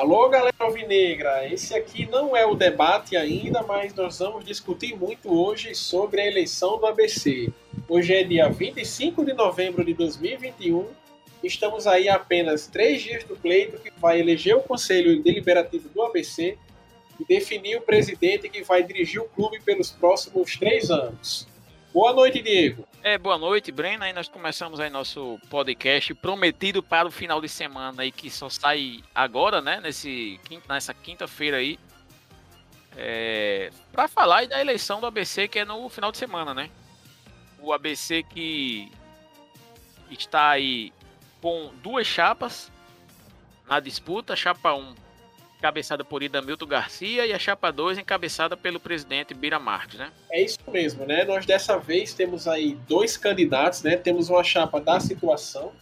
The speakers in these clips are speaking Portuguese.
Alô, galera alvinegra! Esse aqui não é o debate ainda, mas nós vamos discutir muito hoje sobre a eleição do ABC. Hoje é dia 25 de novembro de 2021. Estamos aí apenas três dias do pleito que vai eleger o Conselho Deliberativo do ABC e definir o presidente que vai dirigir o clube pelos próximos três anos. Boa noite, Diego. É, boa noite, Breno. Aí nós começamos aí nosso podcast prometido para o final de semana aí que só sai agora, né? Nesse, nessa quinta-feira aí. É, para falar da eleição do ABC que é no final de semana, né? O ABC que está aí com duas chapas na disputa, chapa 1 encabeçada por Idamilton Garcia, e a chapa 2 encabeçada pelo presidente Bira Marques, né? É isso mesmo, né? Nós dessa vez temos aí dois candidatos, né? Temos uma chapa da situação,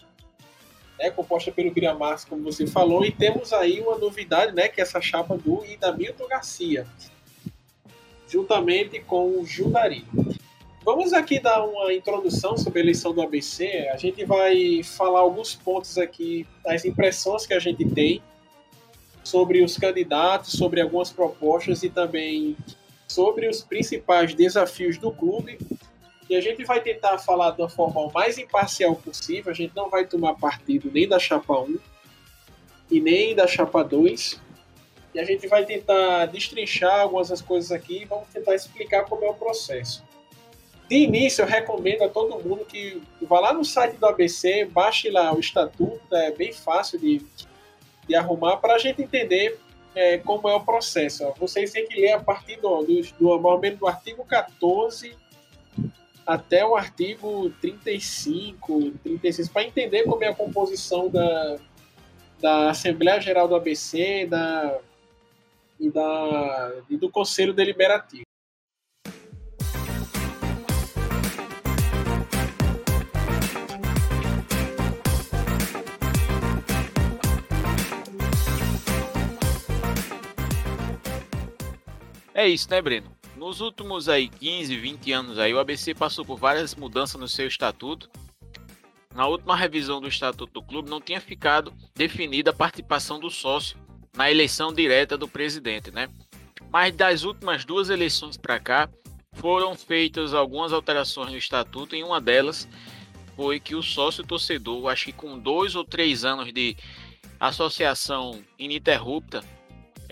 né? composta pelo Bira Marques, como você falou, e temos aí uma novidade, né? Que é essa chapa do Idamilton Garcia, juntamente com o Judari. Vamos aqui dar uma introdução sobre a eleição do ABC. A gente vai falar alguns pontos aqui, das impressões que a gente tem sobre os candidatos, sobre algumas propostas e também sobre os principais desafios do clube. E a gente vai tentar falar uma forma mais imparcial possível. A gente não vai tomar partido nem da chapa 1 e nem da chapa 2. E a gente vai tentar destrinchar algumas das coisas aqui e vamos tentar explicar como é o processo. De início, eu recomendo a todo mundo que vá lá no site do ABC, baixe lá o estatuto, é bem fácil de de arrumar para a gente entender é, como é o processo. Vocês têm que ler a partir do, do, do, do artigo 14 até o artigo 35, 36, para entender como é a composição da, da Assembleia Geral do ABC da, e, da, e do Conselho Deliberativo. É isso, né, Breno? Nos últimos aí 15, 20 anos aí, o ABC passou por várias mudanças no seu estatuto. Na última revisão do estatuto do clube não tinha ficado definida a participação do sócio na eleição direta do presidente, né? Mas das últimas duas eleições para cá, foram feitas algumas alterações no estatuto e uma delas foi que o sócio torcedor, acho que com dois ou três anos de associação ininterrupta,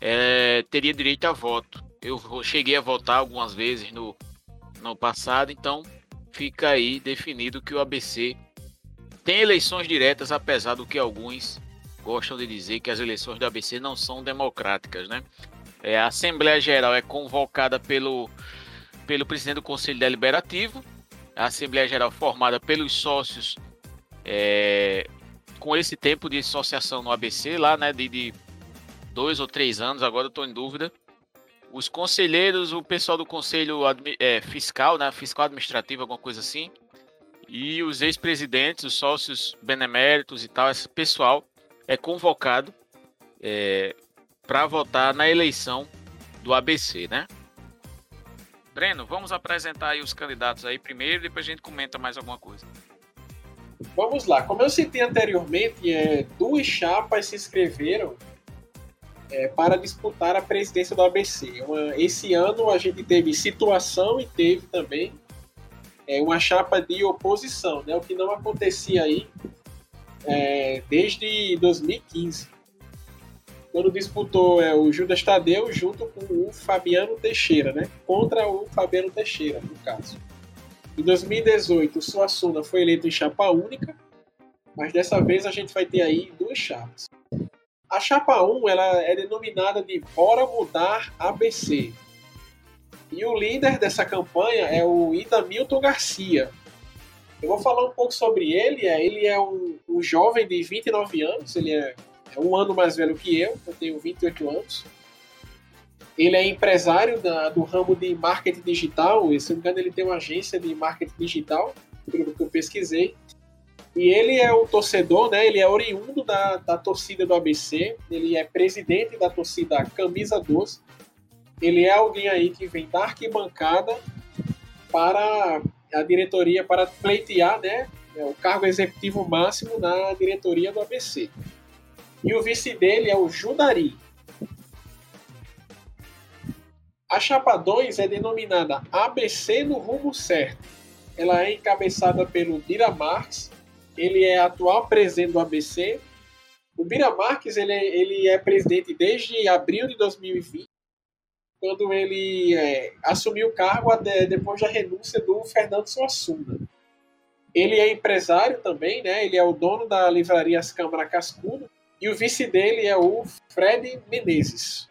é, teria direito a voto. Eu cheguei a votar algumas vezes no, no passado, então fica aí definido que o ABC tem eleições diretas, apesar do que alguns gostam de dizer que as eleições do ABC não são democráticas, né? É, a Assembleia Geral é convocada pelo, pelo presidente do Conselho Deliberativo, a Assembleia Geral formada pelos sócios é, com esse tempo de associação no ABC lá, né, de, de dois ou três anos, agora eu estou em dúvida os conselheiros, o pessoal do conselho é, fiscal, né, fiscal administrativo, alguma coisa assim, e os ex-presidentes, os sócios beneméritos e tal, esse pessoal é convocado é, para votar na eleição do ABC, né? Breno, vamos apresentar aí os candidatos aí primeiro, depois a gente comenta mais alguma coisa. Vamos lá. Como eu citei anteriormente, é, duas chapas se inscreveram é, para disputar a presidência do ABC. Uma, esse ano a gente teve situação e teve também é, uma chapa de oposição, né, o que não acontecia aí é, desde 2015. Quando disputou é, o Judas Tadeu junto com o Fabiano Teixeira, né, contra o Fabiano Teixeira, no caso. Em 2018, o Suassuna foi eleito em chapa única, mas dessa vez a gente vai ter aí duas chapas. A chapa 1 ela é denominada de Bora Mudar ABC. E o líder dessa campanha é o Idamilton Garcia. Eu vou falar um pouco sobre ele. É, ele é um, um jovem de 29 anos, ele é, é, um ano mais velho que eu, eu tenho 28 anos. Ele é empresário da, do ramo de marketing digital, e se não me engano, ele tem uma agência de marketing digital, pelo que eu pesquisei. E ele é um torcedor, né? Ele é oriundo da, da torcida do ABC. Ele é presidente da torcida Camisa 12. Ele é alguém aí que vem da arquibancada para a diretoria, para pleitear, né? É o cargo executivo máximo na diretoria do ABC. e o vice dele é o Judari. A chapa 2 é denominada ABC no rumo certo. Ela é encabeçada pelo Bira Marx, ele é atual presidente do ABC. O Bira Marx ele, é, ele é presidente desde abril de 2020, quando ele é, assumiu o cargo depois da renúncia do Fernando Suassuna. Ele é empresário também, né? Ele é o dono da livraria As Câmara Cascudo e o vice dele é o Fred Menezes.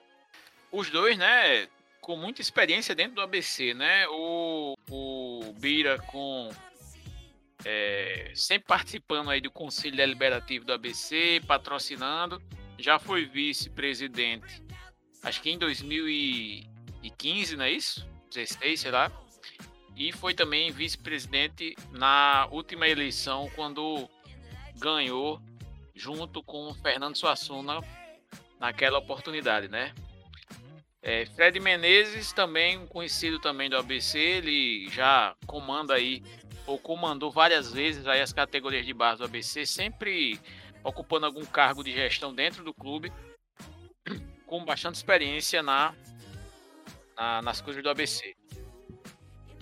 Os dois, né, com muita experiência dentro do ABC, né? O, o Bira com é, sempre participando aí do Conselho Deliberativo do ABC, patrocinando, já foi vice-presidente, acho que em 2015, não é isso? 16, sei lá e foi também vice-presidente na última eleição, quando ganhou junto com Fernando Suassuna naquela oportunidade, né? É, Fred Menezes, também conhecido também do ABC, ele já comanda aí, ou comandou várias vezes aí as categorias de base do ABC, sempre ocupando algum cargo de gestão dentro do clube, com bastante experiência na, na nas coisas do ABC.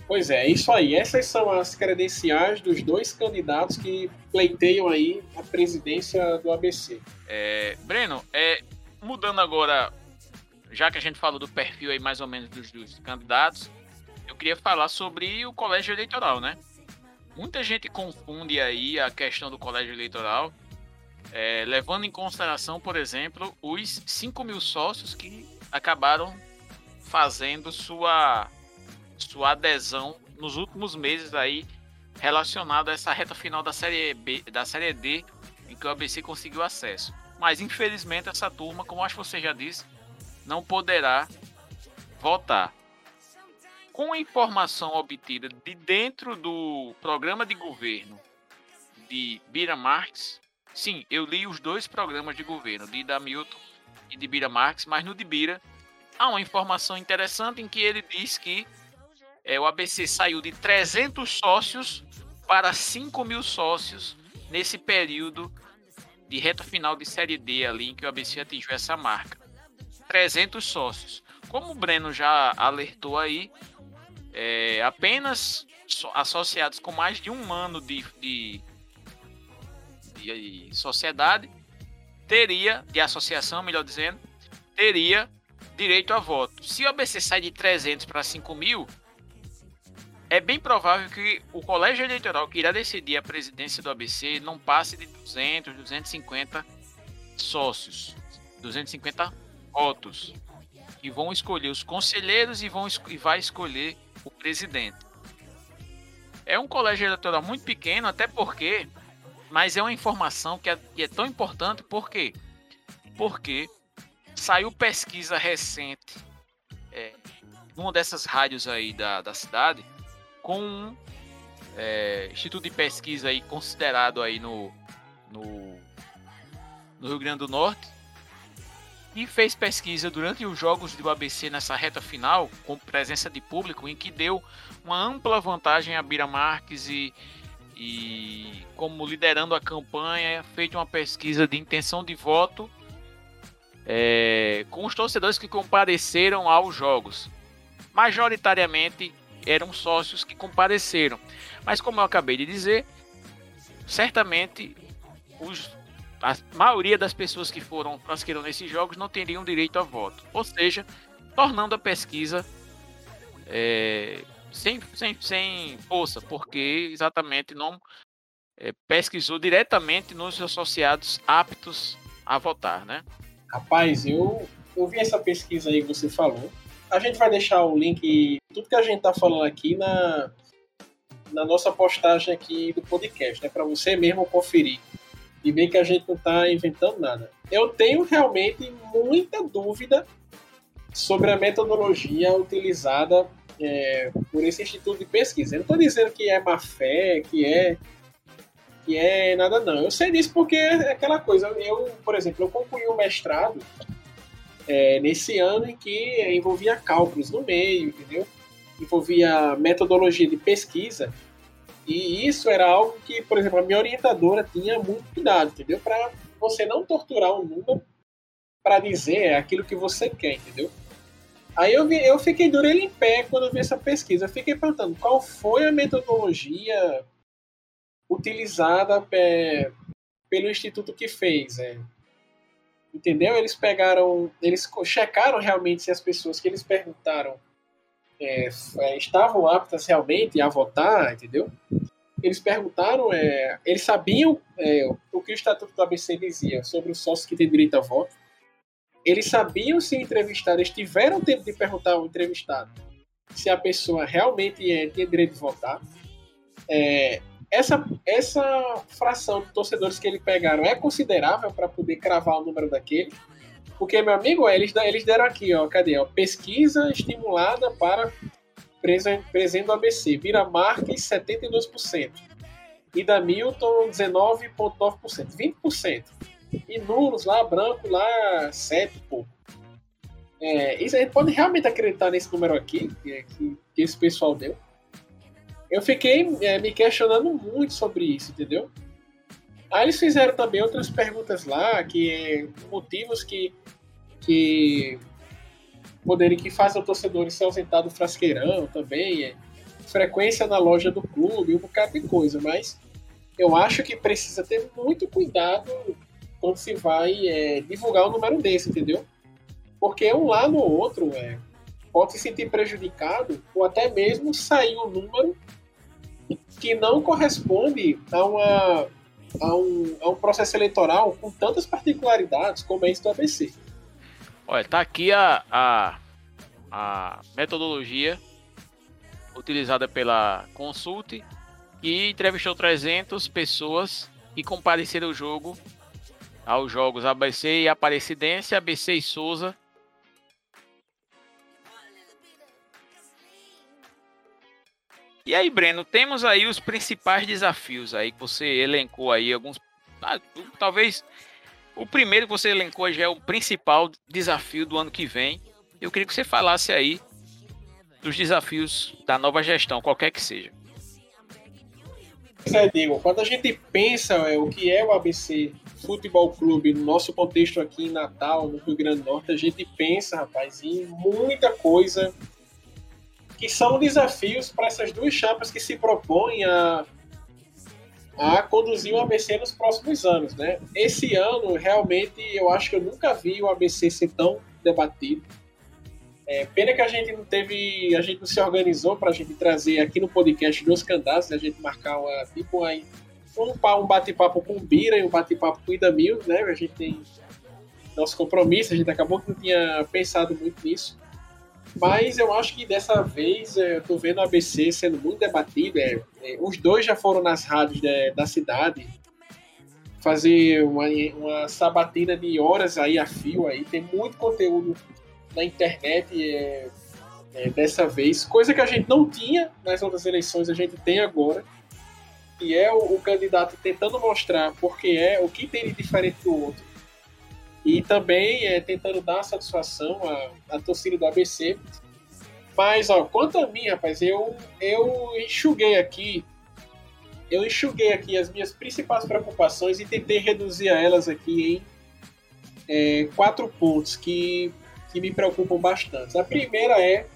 Pois é, isso aí. Essas são as credenciais dos dois candidatos que pleiteiam aí a presidência do ABC. É, Breno, é, mudando agora, já que a gente falou do perfil aí mais ou menos dos, dos candidatos, eu queria falar sobre o colégio eleitoral, né? Muita gente confunde aí a questão do colégio eleitoral, é, levando em consideração, por exemplo, os 5 mil sócios que acabaram fazendo sua sua adesão nos últimos meses aí relacionado a essa reta final da série B, da série D, em que o ABC conseguiu acesso. Mas infelizmente essa turma, como acho que você já disse, não poderá votar. Com a informação obtida de dentro do programa de governo de Bira Marx, sim, eu li os dois programas de governo, de Damilton e de Bira Marx, mas no de Bira há uma informação interessante em que ele diz que é, o ABC saiu de 300 sócios para 5 mil sócios nesse período de reta final de Série D ali em que o ABC atingiu essa marca. 300 sócios. Como o Breno já alertou aí, é, apenas associados com mais de um ano de, de, de sociedade teria, de associação, melhor dizendo, teria direito a voto. Se o ABC sai de 300 para 5 mil, é bem provável que o colégio eleitoral que irá decidir a presidência do ABC não passe de 200, 250 sócios, 250 votos, que vão escolher os conselheiros e, vão, e vai escolher o presidente. É um colégio eleitoral muito pequeno, até porque, mas é uma informação que é, que é tão importante, por quê? Porque saiu pesquisa recente é, numa dessas rádios aí da, da cidade, com um é, instituto de pesquisa aí considerado aí no, no, no Rio Grande do Norte e fez pesquisa durante os jogos do ABC nessa reta final, com presença de público, em que deu uma ampla vantagem a Bira Marques e, e como liderando a campanha, feito uma pesquisa de intenção de voto é, com os torcedores que compareceram aos jogos. Majoritariamente eram sócios que compareceram. Mas como eu acabei de dizer, certamente os, a maioria das pessoas que foram transqueiram nesses jogos não teriam direito a voto. Ou seja, tornando a pesquisa é, sem, sem, sem força, porque exatamente não é, pesquisou diretamente nos associados aptos a votar, né? Rapaz, eu, eu vi essa pesquisa aí que você falou a gente vai deixar o link, tudo que a gente tá falando aqui na, na nossa postagem aqui do podcast, né? Para você mesmo conferir. E ver que a gente não tá inventando nada. Eu tenho realmente muita dúvida sobre a metodologia utilizada é, por esse instituto de pesquisa. Eu não estou dizendo que é má fé, que é que é nada não. Eu sei disso porque é aquela coisa. Eu, por exemplo, eu concluí o mestrado é, nesse ano em que envolvia cálculos no meio, entendeu? Envolvia metodologia de pesquisa. E isso era algo que, por exemplo, a minha orientadora tinha muito cuidado, entendeu? Para você não torturar um número para dizer aquilo que você quer, entendeu? Aí eu, vi, eu fiquei ele em pé quando eu vi essa pesquisa. Eu fiquei perguntando qual foi a metodologia utilizada é, pelo instituto que fez. É. Entendeu? Eles pegaram, eles checaram realmente se as pessoas que eles perguntaram é, é estavam aptas realmente a votar, entendeu? Eles perguntaram, é, eles sabiam é, o que o estatuto do ABC dizia sobre os sócios que têm direito a voto eles sabiam se entrevistar, eles tiveram tempo de perguntar ao entrevistado se a pessoa realmente é, tinha direito de votar. É, essa, essa fração de torcedores que eles pegaram é considerável para poder cravar o número daquele. Porque, meu amigo, eles, eles deram aqui, ó, cadê? Ó, pesquisa estimulada para presente do ABC. Vira Marques, 72%. E da Milton, 19,9%. 20%. E nulos lá, branco lá, 7, pô. É, isso a gente pode realmente acreditar nesse número aqui, que, que, que esse pessoal deu. Eu fiquei é, me questionando muito sobre isso, entendeu? Aí eles fizeram também outras perguntas lá, que é, motivos que, que poderem que fazem o torcedor se ausentar do frasqueirão também, é, frequência na loja do clube, um bocado de coisa, mas eu acho que precisa ter muito cuidado quando se vai é, divulgar um número desse, entendeu? Porque um lado ou outro é, pode se sentir prejudicado ou até mesmo sair um número que não corresponde a, uma, a, um, a um processo eleitoral com tantas particularidades como é esse do ABC. Olha, tá aqui a, a, a metodologia utilizada pela Consulte que entrevistou 300 pessoas que compareceram ao jogo aos jogos ABC e Aparecidense, ABC e Souza. E aí, Breno, temos aí os principais desafios aí que você elencou aí alguns, ah, talvez o primeiro que você elencou já é o principal desafio do ano que vem. Eu queria que você falasse aí dos desafios da nova gestão, qualquer que seja. É, Diego, quando a gente pensa é, o que é o ABC Futebol Clube, no nosso contexto aqui em Natal, no Rio Grande do Norte, a gente pensa, rapaz, em muita coisa que são desafios para essas duas chapas que se propõem a, a conduzir o ABC nos próximos anos, né? Esse ano, realmente, eu acho que eu nunca vi o ABC ser tão debatido é, pena que a gente não teve, a gente não se organizou para a gente trazer aqui no podcast dois candidatos, a gente marcar uma, tipo aí, um, um bate-papo com o Bira e um bate-papo com o Idamil, né? A gente tem nosso compromisso, a gente acabou que não tinha pensado muito nisso. Mas eu acho que dessa vez é, eu tô vendo o ABC sendo muito debatido. É, é, os dois já foram nas rádios de, da cidade fazer uma, uma sabatina de horas aí a fio aí. Tem muito conteúdo na internet é, dessa vez, coisa que a gente não tinha nas outras eleições, a gente tem agora, e é o, o candidato tentando mostrar porque é o que tem de diferente do outro, e também é tentando dar satisfação à, à torcida do ABC. Mas, ó, quanto a mim, rapaz, eu, eu enxuguei aqui eu enxuguei aqui as minhas principais preocupações e tentei reduzir a elas aqui em é, quatro pontos que que me preocupam bastante. A primeira é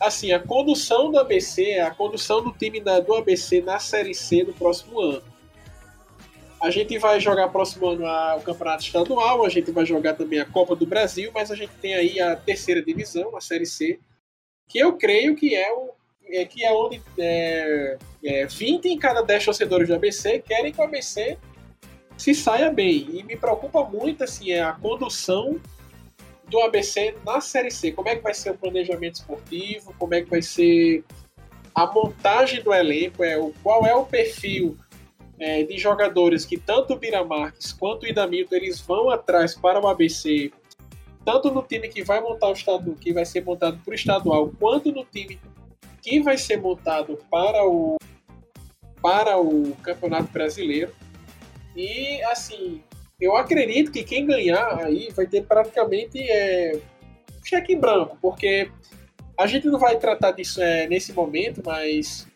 assim, a condução do ABC, a condução do time da, do ABC na Série C do próximo ano. A gente vai jogar próximo ano o Campeonato Estadual, a gente vai jogar também a Copa do Brasil, mas a gente tem aí a terceira divisão, a Série C, que eu creio que é o é, que é onde é, é, 20 em cada 10 torcedores do ABC querem que o ABC se saia bem. E me preocupa muito assim, é a condução do ABC na Série C. Como é que vai ser o planejamento esportivo? Como é que vai ser a montagem do elenco? É, o, qual é o perfil é, de jogadores que tanto o Bira Marques quanto o Idamilton eles vão atrás para o ABC, tanto no time que vai montar o estado, que vai ser montado para o estadual, quanto no time que vai ser montado para o para o Campeonato Brasileiro. E assim, eu acredito que quem ganhar aí vai ter praticamente é, cheque em branco, porque a gente não vai tratar disso é, nesse momento, mas,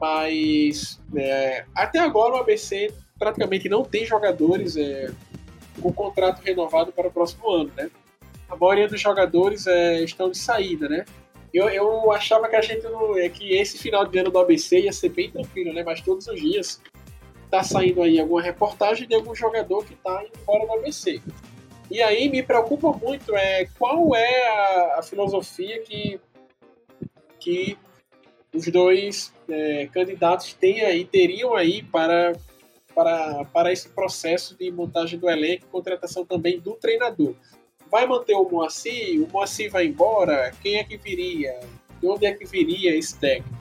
mas é, até agora o ABC praticamente não tem jogadores é, com contrato renovado para o próximo ano, né? A maioria dos jogadores é, estão de saída, né? Eu, eu achava que a gente não, é que esse final de ano do ABC ia ser bem tranquilo, né? Mas todos os dias tá saindo aí alguma reportagem de algum jogador que tá indo embora do ABC. E aí me preocupa muito é qual é a, a filosofia que, que os dois é, candidatos têm aí, teriam aí para, para, para esse processo de montagem do elenco e contratação também do treinador. Vai manter o Moacir? O Moacir vai embora? Quem é que viria? De onde é que viria esse técnico?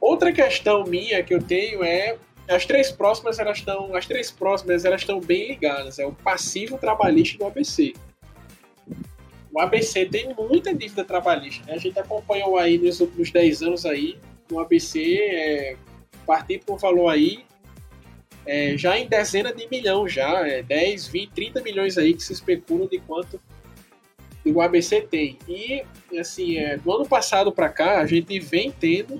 Outra questão minha que eu tenho é as três próximas elas estão, as três próximas elas estão bem ligadas. É o passivo trabalhista do ABC. O ABC tem muita dívida trabalhista. Né? A gente acompanhou aí nos últimos 10 anos aí, o ABC é, partir um valor aí é, já em dezena de milhão já, é 10, 20, 30 milhões aí que se especulam de quanto o ABC tem. E assim, é, do ano passado para cá, a gente vem tendo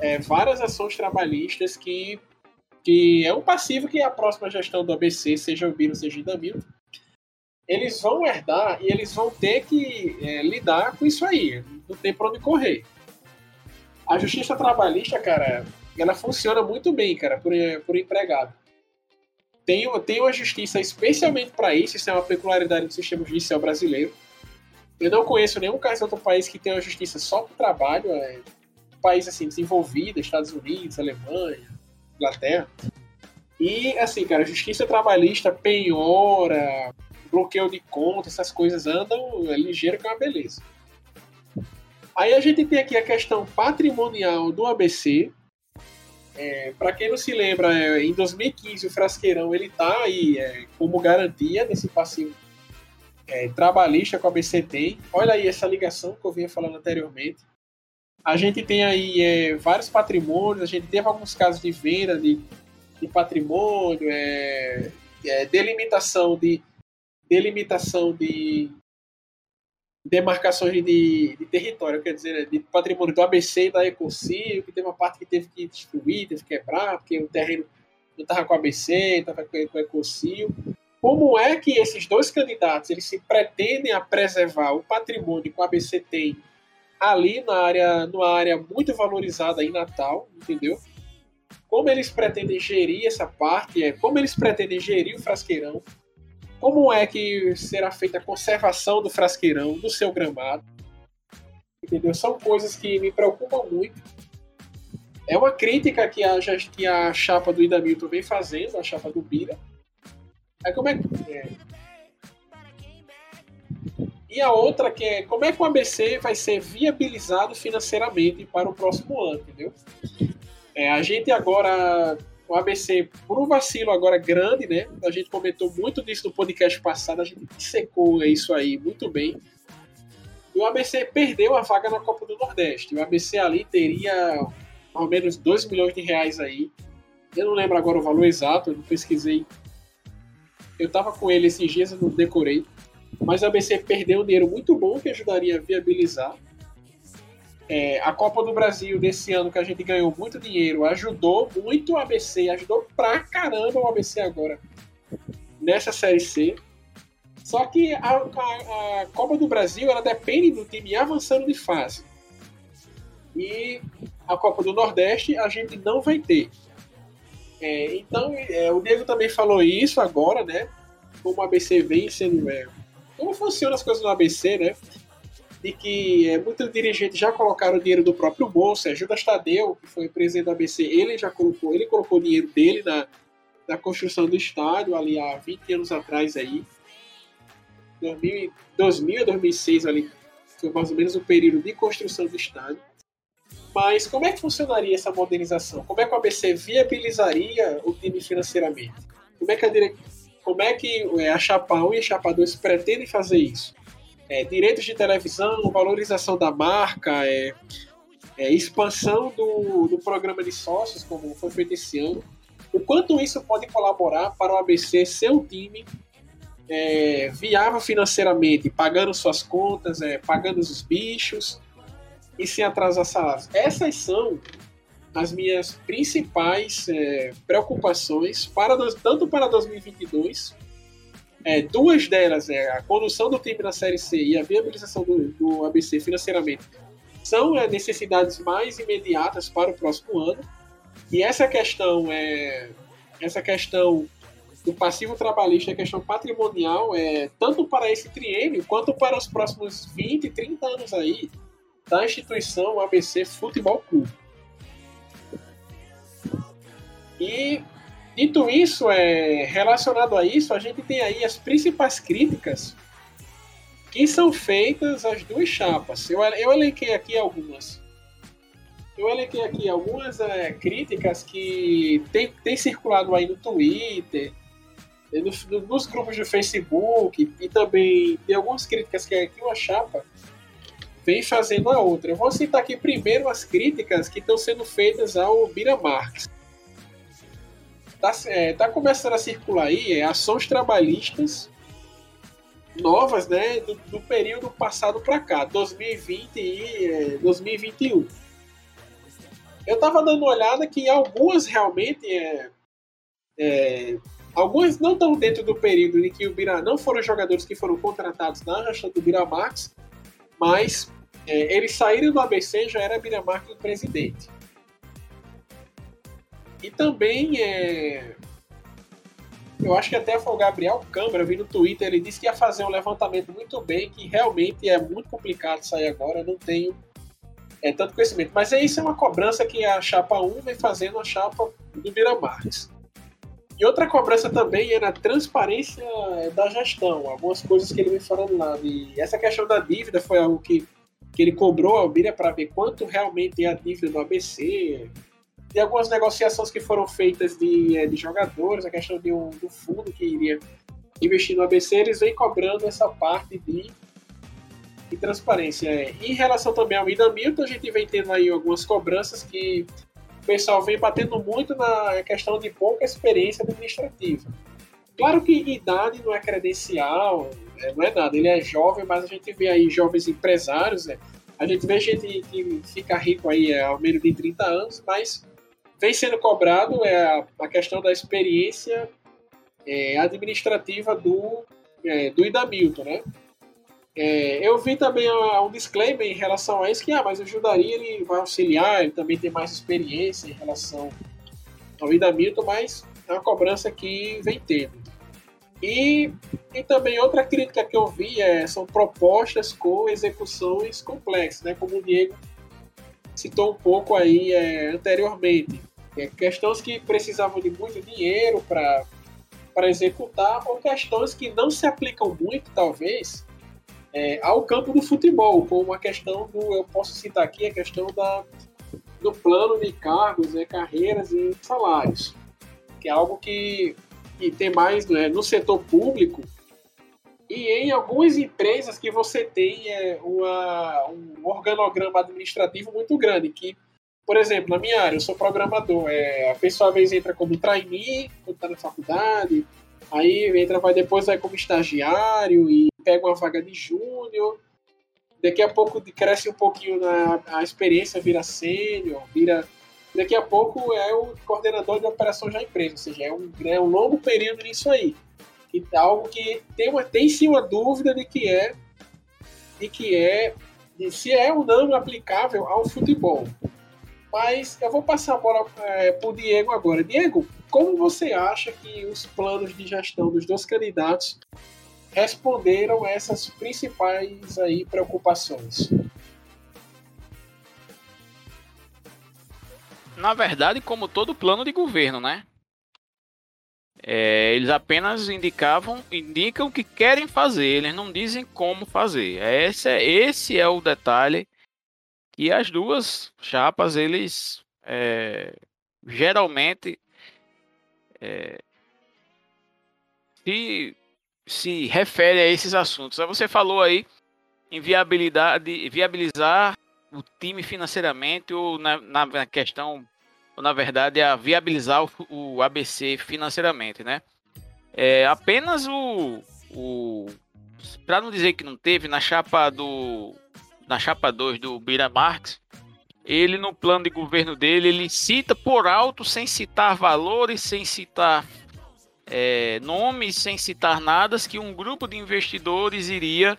é, várias ações trabalhistas que, que é um passivo que a próxima gestão do ABC, seja o Biro, seja o Idamiro, eles vão herdar e eles vão ter que é, lidar com isso aí. Não tem pra onde correr. A justiça trabalhista, cara, ela funciona muito bem, cara, por, por empregado. Tem, tem uma justiça especialmente para isso, isso é uma peculiaridade do sistema judicial brasileiro. Eu não conheço nenhum caso de outro país que tenha uma justiça só para trabalho. É, país assim, desenvolvido, Estados Unidos, Alemanha, Inglaterra. E, assim, cara, justiça trabalhista, penhora, bloqueio de conta, essas coisas andam é, ligeiro que é uma beleza. Aí a gente tem aqui a questão patrimonial do ABC. É, para quem não se lembra, é, em 2015 o Frasqueirão ele tá aí é, como garantia desse passivo é, trabalhista que o ABC tem. Olha aí essa ligação que eu vinha falando anteriormente a gente tem aí é, vários patrimônios, a gente teve alguns casos de venda de, de patrimônio, é, delimitação de delimitação de demarcações de, de território, quer dizer, de patrimônio do ABC e da Ecosil, que teve uma parte que teve que destruir, teve que quebrar, porque o terreno não estava com o ABC, estava com o Ecosil. Como é que esses dois candidatos eles se pretendem a preservar o patrimônio que o ABC tem ali na área, numa área muito valorizada em Natal, entendeu? Como eles pretendem gerir essa parte, é como eles pretendem gerir o frasqueirão, como é que será feita a conservação do frasqueirão, do seu gramado, entendeu? São coisas que me preocupam muito. É uma crítica que a, que a chapa do Idamilton vem fazendo, a chapa do Bira. É como é que. É, e a outra que é como é que o ABC vai ser viabilizado financeiramente para o próximo ano, entendeu? É, a gente agora, o ABC, por um vacilo agora grande, né? A gente comentou muito disso no podcast passado, a gente secou isso aí muito bem. E o ABC perdeu a vaga na Copa do Nordeste. O ABC ali teria ou menos 2 milhões de reais aí. Eu não lembro agora o valor exato, eu não pesquisei. Eu tava com ele esses dias, eu não decorei mas a ABC perdeu um dinheiro muito bom que ajudaria a viabilizar. É, a Copa do Brasil desse ano que a gente ganhou muito dinheiro ajudou muito o ABC, ajudou pra caramba o ABC agora nessa Série C. Só que a, a, a Copa do Brasil ela depende do time avançando de fase. E a Copa do Nordeste a gente não vai ter. É, então, é, o Diego também falou isso agora, né? Como o ABC vem sendo é, como funcionam as coisas no ABC, né? E que é, muitos dirigentes já colocaram o dinheiro do próprio bolso. É Judas Tadeu, que foi presidente do ABC, ele já colocou, ele colocou o dinheiro dele na, na construção do estádio ali há 20 anos atrás aí. 2000, 2000 a 2006 ali foi mais ou menos o período de construção do estádio. Mas como é que funcionaria essa modernização? Como é que o ABC viabilizaria o time financeiramente? Como é que a, dire como é que é, a Chapa 1 e a Chapa 2 pretendem fazer isso? É, direitos de televisão, valorização da marca, é, é, expansão do, do programa de sócios, como foi feito esse ano. O quanto isso pode colaborar para o ABC ser um time é, viável financeiramente, pagando suas contas, é, pagando os bichos e sem atrasar salários. Essas são as minhas principais é, preocupações para tanto para 2022 é, duas delas é a condução do time na Série C e a viabilização do, do ABC financeiramente são é, necessidades mais imediatas para o próximo ano e essa questão é essa questão do passivo trabalhista, a questão patrimonial, é tanto para esse triênio quanto para os próximos 20, 30 anos aí da instituição ABC Futebol Clube. E dito isso, é, relacionado a isso, a gente tem aí as principais críticas que são feitas às duas chapas. Eu, eu elenquei aqui algumas. Eu elenquei aqui algumas é, críticas que tem, tem circulado aí no Twitter, nos, nos grupos do Facebook, e também tem algumas críticas que, que uma chapa vem fazendo a outra. Eu vou citar aqui primeiro as críticas que estão sendo feitas ao Bira Marx. Está é, tá começando a circular aí é, ações trabalhistas novas né, do, do período passado para cá, 2020 e é, 2021. Eu estava dando uma olhada que algumas realmente é, é, algumas não estão dentro do período em que o Bira não foram jogadores que foram contratados na gestão do Bira Marx, mas é, eles saíram do ABC já era Biramarque o presidente. E também é, eu acho que até foi o Gabriel Câmara, eu vi no Twitter, ele disse que ia fazer um levantamento muito bem, que realmente é muito complicado sair agora, não tenho é, tanto conhecimento. Mas é isso é uma cobrança que a chapa 1 vem fazendo a chapa do Biramarques. E outra cobrança também é na transparência da gestão, algumas coisas que ele vem falando lá. E essa questão da dívida foi algo que que ele cobrou a Albíria para ver quanto realmente é a dívida do ABC. Tem algumas negociações que foram feitas de, é, de jogadores, a questão de um, do fundo que iria investir no ABC, eles vêm cobrando essa parte de, de transparência. Em relação também ao Ida Milton, a gente vem tendo aí algumas cobranças que o pessoal vem batendo muito na questão de pouca experiência administrativa. Claro que idade não é credencial, é, não é nada. Ele é jovem, mas a gente vê aí jovens empresários, né? a gente vê gente que fica rico aí é, ao menos de 30 anos, mas vem sendo cobrado é, a, questão da experiência é, administrativa do, é, do Idamilton, né? É, eu vi também um disclaimer em relação a isso, que ah, mas o ele vai auxiliar, ele também tem mais experiência em relação ao Idamilton, mas é uma cobrança que vem tendo. E, e também outra crítica que eu vi é, são propostas com execuções complexas, né? como o Diego citou um pouco aí é, anteriormente. É, questões que precisavam de muito dinheiro para executar, ou questões que não se aplicam muito, talvez, é, ao campo do futebol, como a questão do, eu posso citar aqui a questão da, do plano de cargos, né, carreiras e salários, que é algo que e tem mais né, no setor público e em algumas empresas que você tem é, uma, um organograma administrativo muito grande, que, por exemplo, na minha área, eu sou programador, é, a pessoa às entra como trainee, quando está na faculdade, aí entra, vai depois vai como estagiário e pega uma vaga de júnior, daqui a pouco cresce um pouquinho na a experiência, vira sênior, vira daqui a pouco é o coordenador de operações da empresa, ou seja, é um, é um longo período nisso aí. E algo que tem, uma, tem sim uma dúvida de que é, de que é, de se é ou não aplicável ao futebol. Mas eu vou passar a bola é, para o Diego agora. Diego, como você acha que os planos de gestão dos dois candidatos responderam a essas principais aí preocupações? na verdade, como todo plano de governo, né? É, eles apenas indicavam, indicam o que querem fazer, eles não dizem como fazer. Esse é, esse é o detalhe que as duas chapas, eles é, geralmente é, se, se refere a esses assuntos. Você falou aí em viabilidade, viabilizar o time financeiramente ou na, na questão, ou na verdade, a viabilizar o, o ABC financeiramente, né? É, apenas o, o para não dizer que não teve na chapa do na chapa 2 do Bira Marx, ele no plano de governo dele, ele cita por alto, sem citar valores, sem citar é, nomes, sem citar nada, que um grupo de investidores iria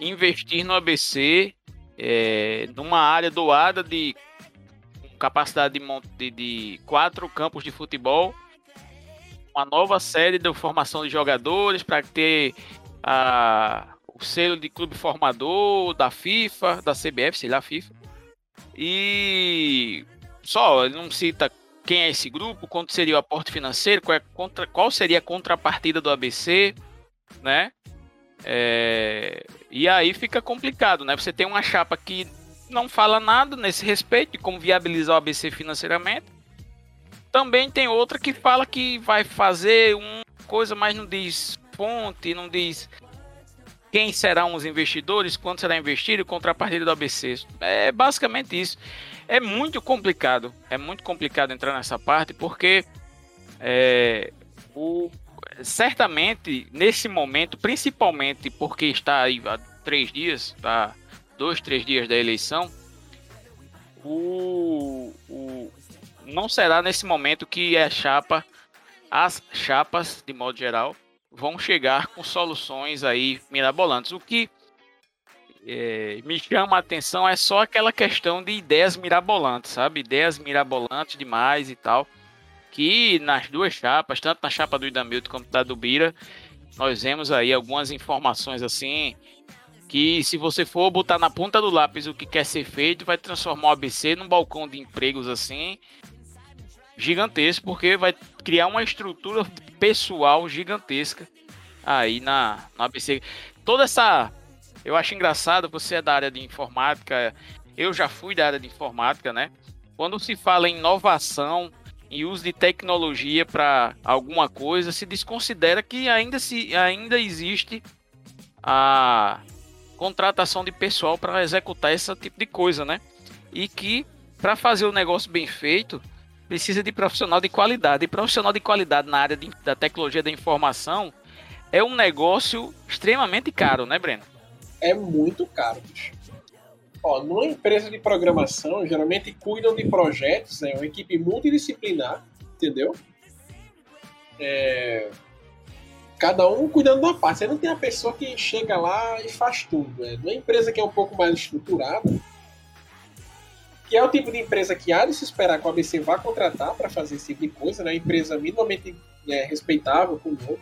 investir no ABC é, numa área doada de capacidade de, de, quatro campos de futebol, uma nova série de formação de jogadores para ter a, o selo de clube formador da FIFA, da CBF, sei lá, FIFA e só, ele não cita quem é esse grupo, quanto seria o aporte financeiro, qual, é contra, qual seria a contrapartida do ABC, né? É, e aí fica complicado, né? Você tem uma chapa que não fala nada nesse respeito de como viabilizar o ABC financeiramente. Também tem outra que fala que vai fazer uma coisa, mas não diz fonte, não diz quem serão os investidores, quanto será investido, contrapartida do ABC. É basicamente isso. É muito complicado, é muito complicado entrar nessa parte, porque é, o, certamente nesse momento, principalmente porque está aí há três dias, tá, dois, três dias da eleição, o, o, não será nesse momento que a chapa, as chapas, de modo geral, vão chegar com soluções aí mirabolantes. O que é, me chama a atenção é só aquela questão de ideias mirabolantes, sabe? Ideias mirabolantes demais e tal. Que nas duas chapas, tanto na chapa do Idamilton como da do Bira, nós vemos aí algumas informações assim que se você for botar na ponta do lápis o que quer ser feito, vai transformar o ABC num balcão de empregos assim gigantesco, porque vai criar uma estrutura pessoal gigantesca aí na, na ABC. Toda essa. Eu acho engraçado, você é da área de informática, eu já fui da área de informática, né? Quando se fala em inovação e uso de tecnologia para alguma coisa, se desconsidera que ainda, se, ainda existe a contratação de pessoal para executar esse tipo de coisa, né? E que para fazer o negócio bem feito, precisa de profissional de qualidade. E profissional de qualidade na área de, da tecnologia da informação é um negócio extremamente caro, né, Breno? É muito caro, bicho. Ó, numa empresa de programação, geralmente cuidam de projetos, é né, uma equipe multidisciplinar, entendeu? É... Cada um cuidando uma parte. Você não tem a pessoa que chega lá e faz tudo. Né? Numa empresa que é um pouco mais estruturada, que é o tipo de empresa que há de se esperar que o ABC vá contratar para fazer esse tipo de coisa, né? Empresa minimamente é, respeitável com o.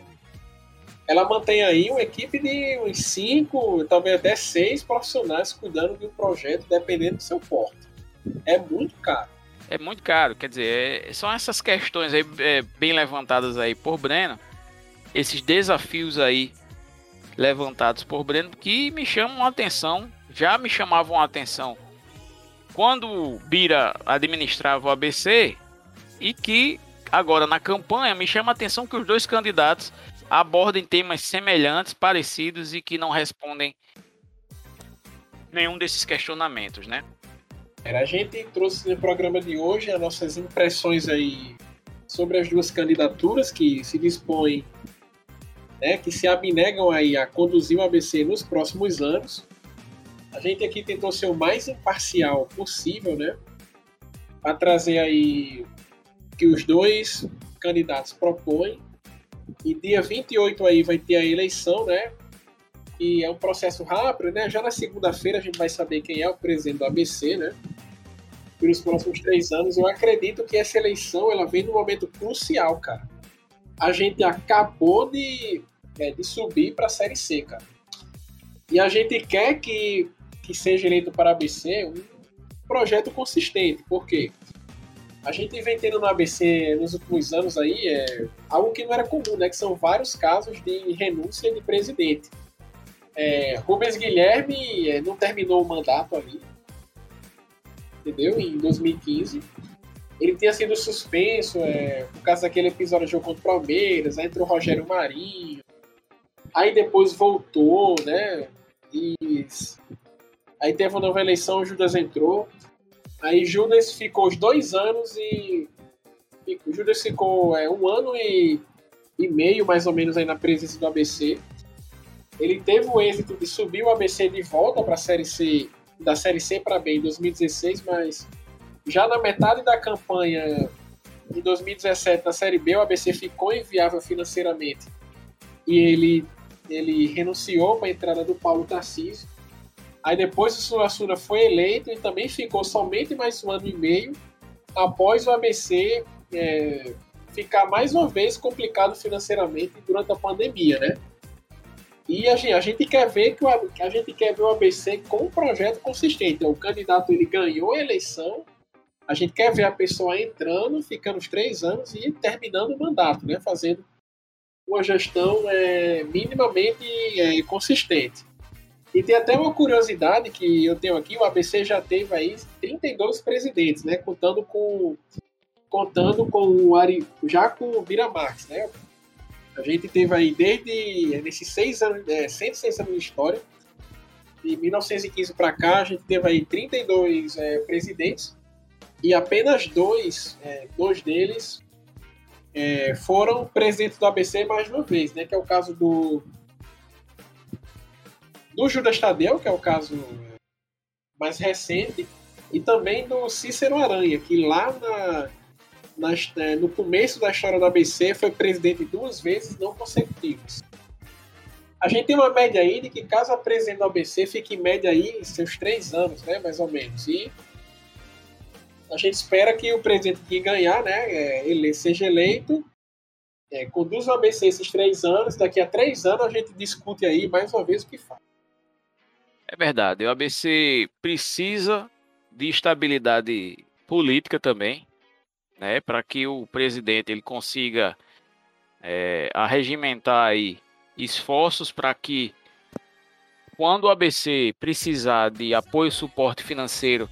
Ela mantém aí uma equipe de uns cinco, talvez até seis profissionais cuidando de um projeto, dependendo do seu porte. É muito caro. É muito caro, quer dizer, é, são essas questões aí é, bem levantadas aí por Breno, esses desafios aí levantados por Breno que me chamam a atenção, já me chamavam a atenção quando Bira administrava o ABC e que agora na campanha me chama a atenção que os dois candidatos abordem temas semelhantes, parecidos e que não respondem nenhum desses questionamentos, né? A gente trouxe no programa de hoje as nossas impressões aí sobre as duas candidaturas que se dispõem, né, que se abnegam aí a conduzir o ABC nos próximos anos. A gente aqui tentou ser o mais imparcial possível, né? Para trazer aí que os dois candidatos propõem. E dia 28 aí vai ter a eleição, né? E é um processo rápido, né? Já na segunda-feira a gente vai saber quem é o presidente do ABC, né? Pelos próximos três anos. Eu acredito que essa eleição ela vem num momento crucial, cara. A gente acabou de, é, de subir para a Série C, cara. E a gente quer que que seja eleito para ABC um projeto consistente. Por quê? A gente vem tendo no ABC nos últimos anos aí é, algo que não era comum, né? Que são vários casos de renúncia de presidente. É, Rubens Guilherme é, não terminou o mandato ali, entendeu? Em 2015. Ele tinha sido suspenso é, por causa daquele episódio de jogo contra o Palmeiras, aí entrou o Rogério Marinho, aí depois voltou, né? E Aí teve uma nova eleição, Judas entrou. Aí Judas ficou os dois anos e. O Judas ficou é, um ano e, e meio, mais ou menos, aí na presença do ABC. Ele teve o êxito de subir o ABC de volta para a Série C da Série C para B em 2016, mas já na metade da campanha em 2017 na Série B, o ABC ficou inviável financeiramente e ele, ele renunciou para a entrada do Paulo Tarcísio. Aí depois o Suassuna foi eleito e também ficou somente mais um ano e meio após o ABC é, ficar mais uma vez complicado financeiramente durante a pandemia, né? E a gente, a gente quer ver que o, a gente quer ver o ABC com um projeto consistente. O candidato ele ganhou a eleição, a gente quer ver a pessoa entrando, ficando os três anos e terminando o mandato, né? Fazendo uma gestão é, minimamente é, consistente. E tem até uma curiosidade que eu tenho aqui, o ABC já teve aí 32 presidentes, né? Contando com contando com o Ari, já com o Bira Marx, né? A gente teve aí desde nesses seis anos, é, 106 anos de história, de 1915 para cá, a gente teve aí 32 é, presidentes e apenas dois, é, dois deles é, foram presidentes do ABC mais uma vez, né? Que é o caso do do Judas Tadeu, que é o caso mais recente, e também do Cícero Aranha, que lá na é, no começo da história do ABC, foi presidente duas vezes não consecutivas. A gente tem uma média aí de que caso a presidente do ABC fique em média aí seus três anos, né, mais ou menos. E a gente espera que o presidente que ganhar, né, é, ele seja eleito, é, conduza o ABC esses três anos, daqui a três anos a gente discute aí mais uma vez o que faz. É verdade, o ABC precisa de estabilidade política também, né, para que o presidente ele consiga é, arregimentar aí esforços para que quando o ABC precisar de apoio e suporte financeiro,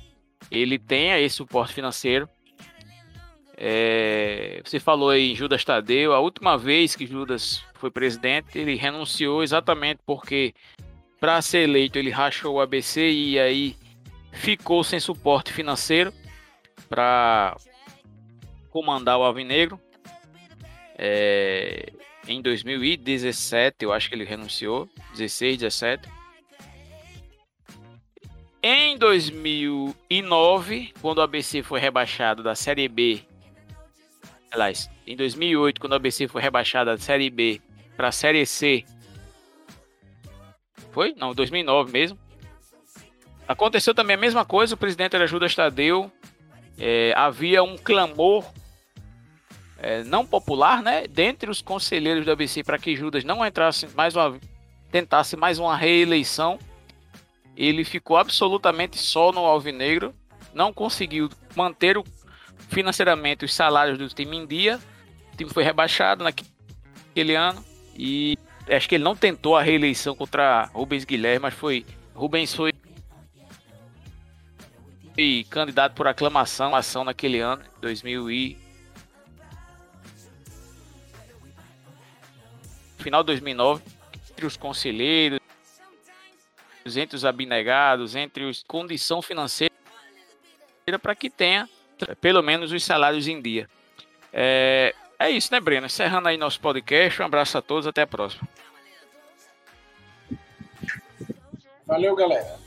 ele tenha esse suporte financeiro. É, você falou em Judas Tadeu, a última vez que Judas foi presidente, ele renunciou exatamente porque para ser eleito ele rachou o ABC e aí ficou sem suporte financeiro para comandar o Alvinegro. É, em 2017, eu acho que ele renunciou, 16, 17. Em 2009, quando o ABC foi rebaixado da Série B, aliás, em 2008, quando o ABC foi rebaixado da Série B para a Série C, foi? Não, 2009 mesmo. Aconteceu também a mesma coisa, o presidente era Judas Tadeu, é, havia um clamor é, não popular, né, dentre os conselheiros do ABC para que Judas não entrasse mais uma tentasse mais uma reeleição. Ele ficou absolutamente só no Alvinegro, não conseguiu manter o, financeiramente os salários do time em dia. O time foi rebaixado naquele ano e acho que ele não tentou a reeleição contra Rubens Guilherme, mas foi Rubens foi e candidato por aclamação ação naquele ano, 2000 e final de 2009, entre os conselheiros, entre os abnegados, entre os condição financeira para que tenha pelo menos os salários em dia. É, é isso, né, Breno? Encerrando aí nosso podcast. Um abraço a todos, até a próxima. Valeu, galera.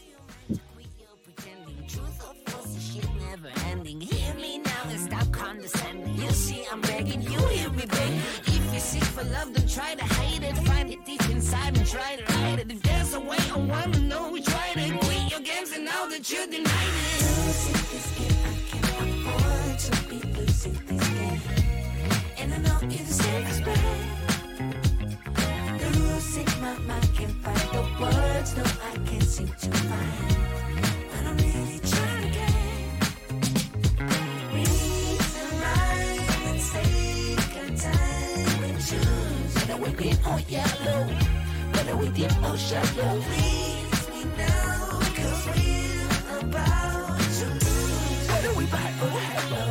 for love, don't try to hide it. Find it deep inside and try to hide it. away. I wanna know who's right to quit your games and now that you deny it. Losing this game, I can't afford to be losing this game. And I know. Losing my mind, can't find the words. No, I can't seem to find. But I'm really trying right, time choose. Yellow shallow. Please me now, cause we're about to lose. Whether we buy or hello,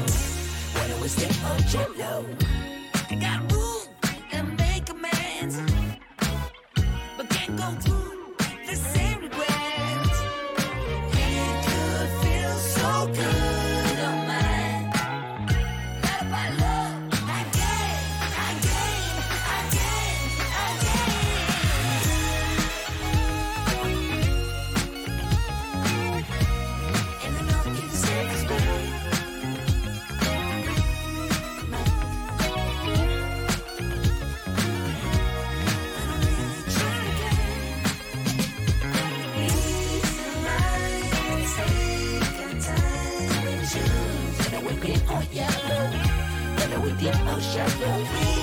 whether we. I got room and make amends, but can't go through. shall you be?